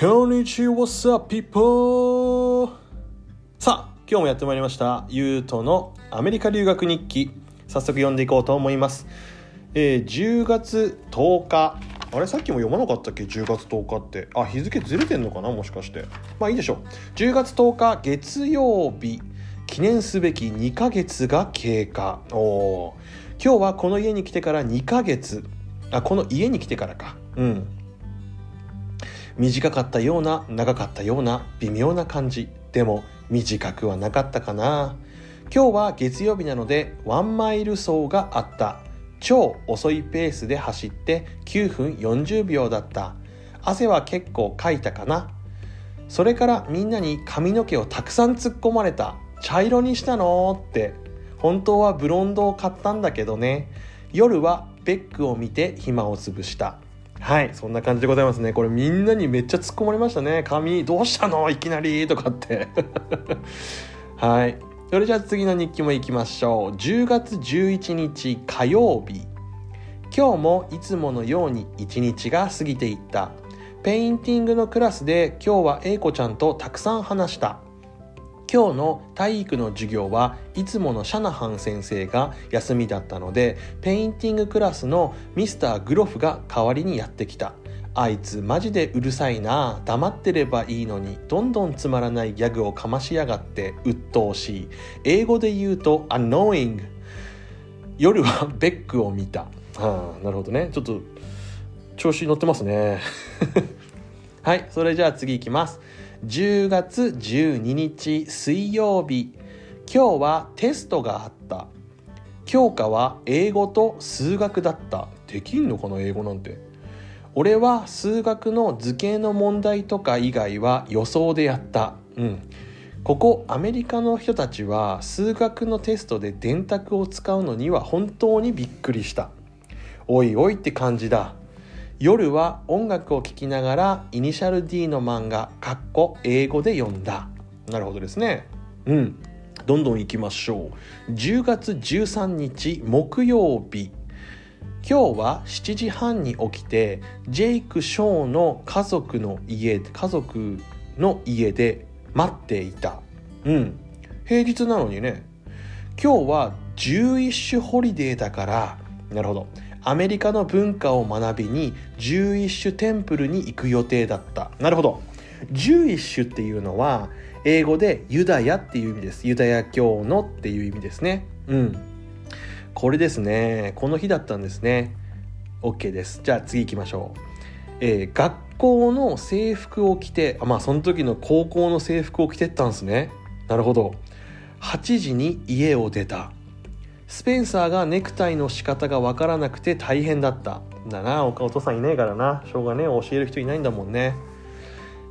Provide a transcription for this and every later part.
こんにちはさピポーさあ今日もやってまいりました。ゆうとのアメリカ留学日記。早速読んでいこうと思います、えー10月10日。あれさっきも読まなかったっけ？10月10日って。あ日付ずれてんのかな？もしかして。まあいいでしょう。10月10日月曜日。記念すべき2ヶ月が経過。おー。今日はこの家に来てから2ヶ月。あこの家に来てからか。うん。短かったような長かったような微妙な感じ。でも短くはなかったかな。今日は月曜日なのでワンマイル走があった。超遅いペースで走って9分40秒だった。汗は結構かいたかな。それからみんなに髪の毛をたくさん突っ込まれた。茶色にしたのって。本当はブロンドを買ったんだけどね。夜はベックを見て暇を潰した。はいそんな感じでございますね。これみんなにめっちゃ突っ込まれましたね。髪どうしたの？いきなり？とかって。はい。それじゃあ次の日記も行きましょう。10月11日火曜日。今日もいつものように一日が過ぎていった。ペインティングのクラスで今日は英子ちゃんとたくさん話した。今日の体育の授業はいつものシャナハン先生が休みだったのでペインティングクラスのミスター・グロフが代わりにやってきた。あいつマジでうるさいな。黙ってればいいのにどんどんつまらないギャグをかましやがって鬱陶しい。英語で言うと annoying 夜はベックを見た。はあなるほどね。ちょっと調子に乗ってますね。はいそれじゃあ次いきます。10月12日水曜日。今日はテストがあった。教科は英語と数学だった。できんのかな英語なんて。俺は数学の図形の問題とか以外は予想でやった。うん。ここアメリカの人たちは数学のテストで電卓を使うのには本当にびっくりした。おいおいって感じだ。夜は音楽を聴きながらイニシャル D の漫画かっこ英語で読んだ。なるほどですね。うん。どんどんいきましょう。10月13日木曜日。今日は7時半に起きてジェイク・ショーの家族の家家族の家で待っていた。うん。平日なのにね。今日は11種ホリデーだからなるほど。アメリカの文化を学びに11種テンプルに行く予定だった。なるほど。11種っていうのは英語でユダヤっていう意味です。ユダヤ教のっていう意味ですね。うん。これですね。この日だったんですね。OK です。じゃあ次行きましょう、えー学校の制服を着てあまあその時の高校の制服を着てったんですね。なるほど。8時に家を出た。スペンサーがネクタイの仕方がわからなくて大変だった。だなお父さんいないからな。しょうがねえ教える人いないんだもんね。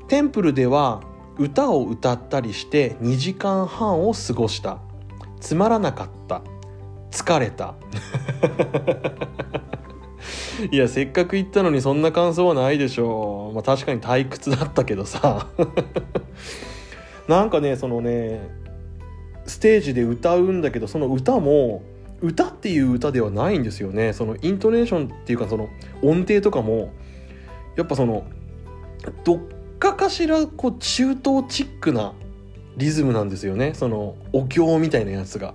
テンプルでは歌を歌ったりして2時間半を過ごした。つまらなかった。疲れた。いやせっかく行ったのにそんな感想はないでしょう。まあ確かに退屈だったけどさ。なんかねそのねステージで歌うんだけどその歌も歌っていう歌ではないんですよね。そのイントネーションっていうかその音程とかも。やっぱそのどっかかしらこう中東チックなリズムなんですよね。そのお経みたいなやつが。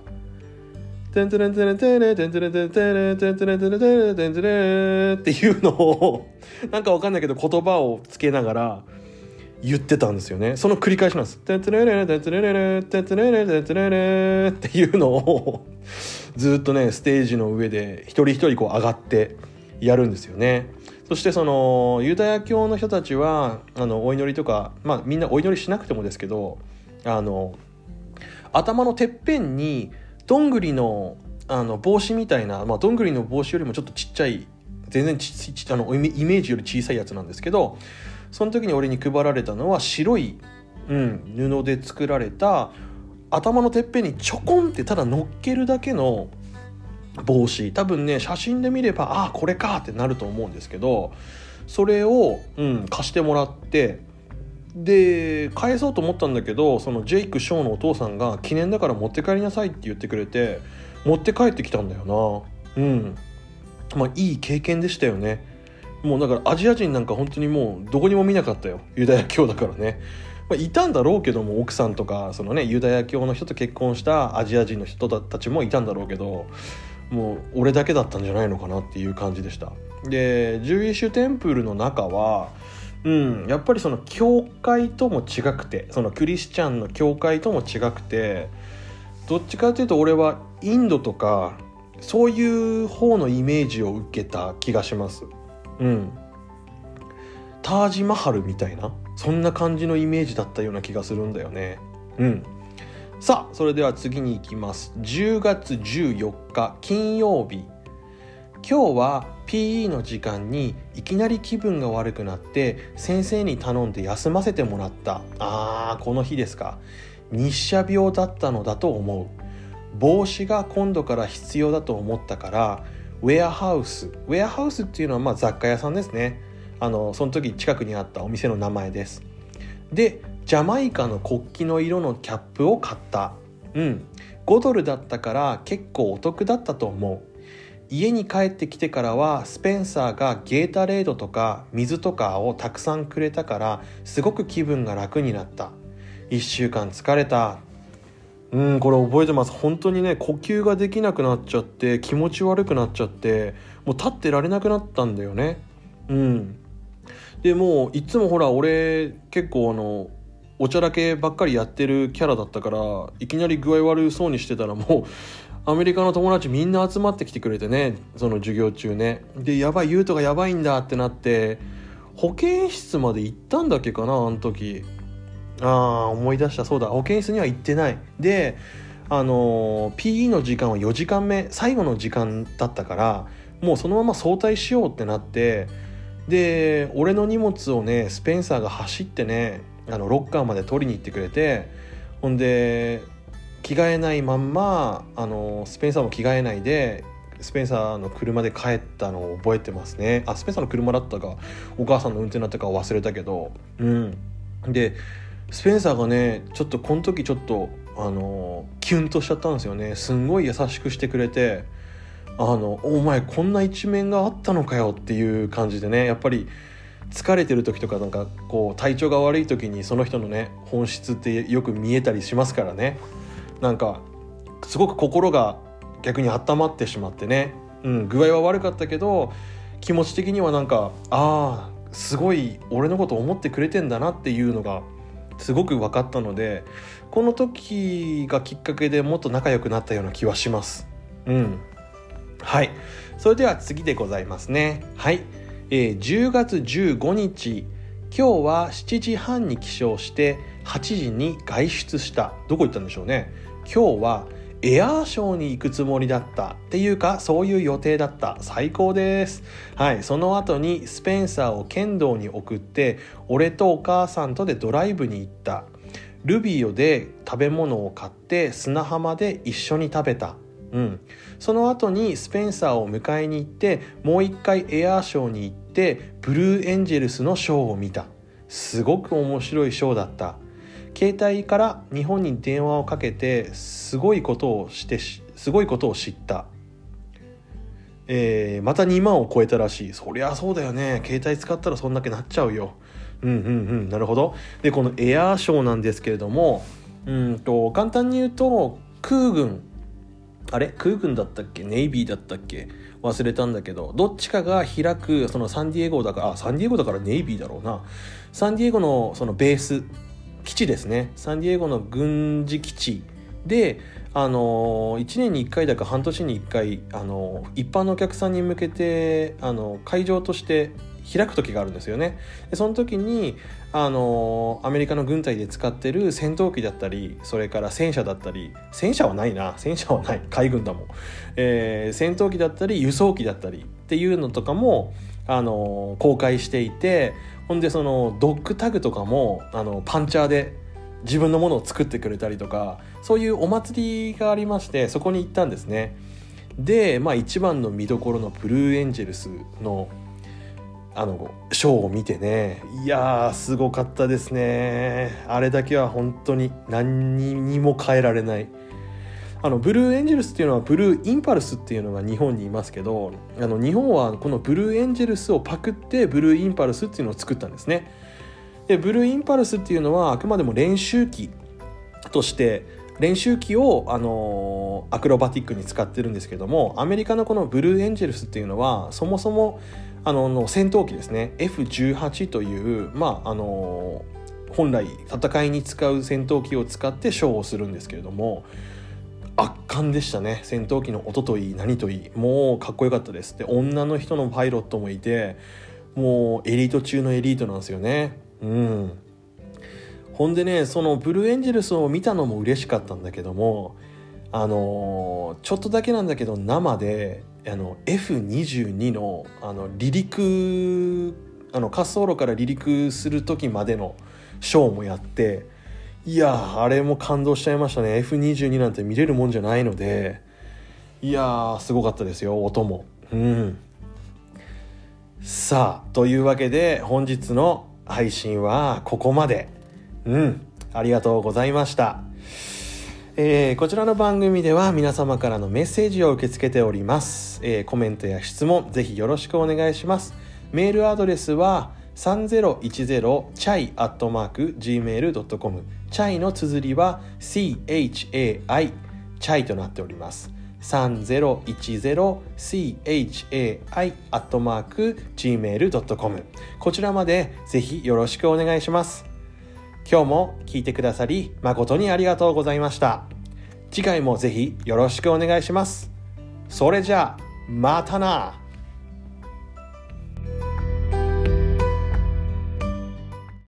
テンテレンテレンテレテンテレンテレテレテンテレテレテレテンテレっていうのをなんかわかんないけど言葉をつけながら言ってたんですよね。その繰り返しなんです。テンテレレテンテレレテンテレレテンテレレっていうのを ずっとねステージの上で一人一人こう上がってやるんですよね。そしてそのユダヤ教の人たちはあのお祈りとかまあみんなお祈りしなくてもですけどあの頭のてっぺんにどんぐりのあの帽子みたいな、まあ、どんぐりの帽子よりもちょっとちっちゃい全然ちちあのイメージより小さいやつなんですけどその時に俺に配られたのは白い、うん、布で作られた頭のてっぺんにちょこんってただ乗っけるだけの帽子。多分ね写真で見ればああこれかってなると思うんですけどそれを、うん、貸してもらってで返そうと思ったんだけどそのジェイク・ショーのお父さんが記念だから持って帰りなさいって言ってくれて持って帰ってきたんだよな。うん。まあいい経験でしたよね。もうだからアジア人なんか本当にもうどこにも見なかったよ。ユダヤ教だからね、まあ、いたんだろうけども奥さんとかそのねユダヤ教の人と結婚したアジア人の人たちもいたんだろうけどもう俺だけだったんじゃないのかなっていう感じでした。でジュイッシュテンプルの中はうんやっぱりその教会とも違くてそのクリスチャンの教会とも違くてどっちかというと俺はインドとかそういう方のイメージを受けた気がします。うん。タージマハルみたいなそんな感じのイメージだったような気がするんだよね。うん。さあそれでは次に行きます。10月14日金曜日。今日は PE の時間にいきなり気分が悪くなって先生に頼んで休ませてもらった。あーこの日ですか。日射病だったのだと思う。帽子が今度から必要だと思ったからウェアハウス。ウェアハウスっていうのはまあ雑貨屋さんですね。あのその時近くにあったお店の名前です。でジャマイカの国旗の色のキャップを買った。うん。5ドルだったから結構お得だったと思う。家に帰ってきてからはスペンサーがゲータレードとか水とかをたくさんくれたからすごく気分が楽になった。1週間疲れた。うんこれ覚えてます。本当にね呼吸ができなくなっちゃって気持ち悪くなっちゃってもう立ってられなくなったんだよね。うん。でもういつもほら俺結構あのおちゃらけばっかりやってるキャラだったからいきなり具合悪そうにしてたらもうアメリカの友達みんな集まってきてくれてねその授業中ね。でやばい優斗がやばいんだってなって保健室まで行ったんだっけかなあの時。あ思い出したそうだ。保健室には行ってない。であの PE の時間は4時間目最後の時間だったからもうそのまま早退しようってなってで俺の荷物をねスペンサーが走ってねあのロッカーまで取りに行ってくれてほんで着替えないまんまあのスペンサーも着替えないでスペンサーの車で帰ったのを覚えてますね。あスペンサーの車だったかお母さんの運転だったか忘れたけど。うん。でスペンサーがねちょっとこの時ちょっとあのキュンとしちゃったんですよね。すんごい優しくしてくれてあのお前こんな一面があったのかよっていう感じでね。やっぱり疲れてる時とかなんかこう体調が悪い時にその人のね本質ってよく見えたりしますからね。なんかすごく心が逆に温まってしまってね、うん、具合は悪かったけど気持ち的にはなんかああすごい俺のこと思ってくれてんだなっていうのがすごく分かったのでこの時がきっかけでもっと仲良くなったような気はします。うん。はい。それでは次でございますね。はい、えー、10月15日。今日は7時半に起床して8時に外出した。どこ行ったんでしょうね。今日はエアーショーに行くつもりだったっていうかそういう予定だった。最高です。はい。その後にスペンサーを剣道に送って俺とお母さんとでドライブに行った。ルビオで食べ物を買って砂浜で一緒に食べた。うん、その後にスペンサーを迎えに行ってもう一回エアーショーに行ってブルーエンジェルスのショーを見た。すごく面白いショーだった。携帯から日本に電話をかけてすごいことをしてすごいことを知った、えー、また2万を超えたらしい。そりゃそうだよね。携帯使ったらそんだけなっちゃうよ。うんうんうん。なるほど。でこのエアーショーなんですけれどもうんと簡単に言うと空軍。あれ？空軍だったっけ？ネイビーだったっけ？忘れたんだけどどっちかが開くそのサンディエゴだからあサンディエゴだからネイビーだろうな。サンディエゴのそのベース基地ですね。サンディエゴの軍事基地であの1年に1回だか半年に1回あの一般のお客さんに向けてあの会場として開く時があるんですよね。でその時にあのアメリカの軍隊で使ってる戦闘機だったりそれから戦車だったり戦車はないな。戦車はない。海軍だもん、えー、戦闘機だったり輸送機だったりっていうのとかもあの公開していてほんでそのドッグタグとかもあのパンチャーで自分のものを作ってくれたりとかそういうお祭りがありましてそこに行ったんですね。で、まあ、一番の見どころのブルーエンジェルスのあのショーを見てねいやーすごかったですね。あれだけは本当に何にも変えられない。あのブルーエンジェルスっていうのはブルーインパルスっていうのが日本にいますけどあの日本はこのブルーエンジェルスをパクってブルーインパルスっていうのを作ったんですね。でブルーインパルスっていうのはあくまでも練習機として練習機を、あのアクロバティックに使ってるんですけどもアメリカのこのブルーエンジェルスっていうのはそもそもあのの戦闘機ですね。F18 というまああの本来戦いに使う戦闘機を使ってショーをするんですけれども圧巻でしたね。戦闘機の音といい何といい。もうかっこよかったです。で女の人のパイロットもいてもうエリート中のエリートなんですよね。うん。ほんでねそのブルーエンジェルスを見たのも嬉しかったんだけどもあのちょっとだけなんだけど生であの F22 のあの離陸あの滑走路から離陸する時までのショーもやっていやあれも感動しちゃいましたね。F22 なんて見れるもんじゃないので。いやすごかったですよ音も。うん。さあというわけで本日の配信はここまで。うん。ありがとうございました。えー、こちらの番組では皆様からのメッセージを受け付けております、えー、コメントや質問ぜひよろしくお願いします。メールアドレスは3010 chai.gmail.com チャイの綴りは CHAI チャイとなっております。3010CHAI アットマーク Gmail.com こちらまでぜひよろしくお願いします。今日も聞いてくださり誠にありがとうございました。次回もぜひよろしくお願いします。それじゃあまたな。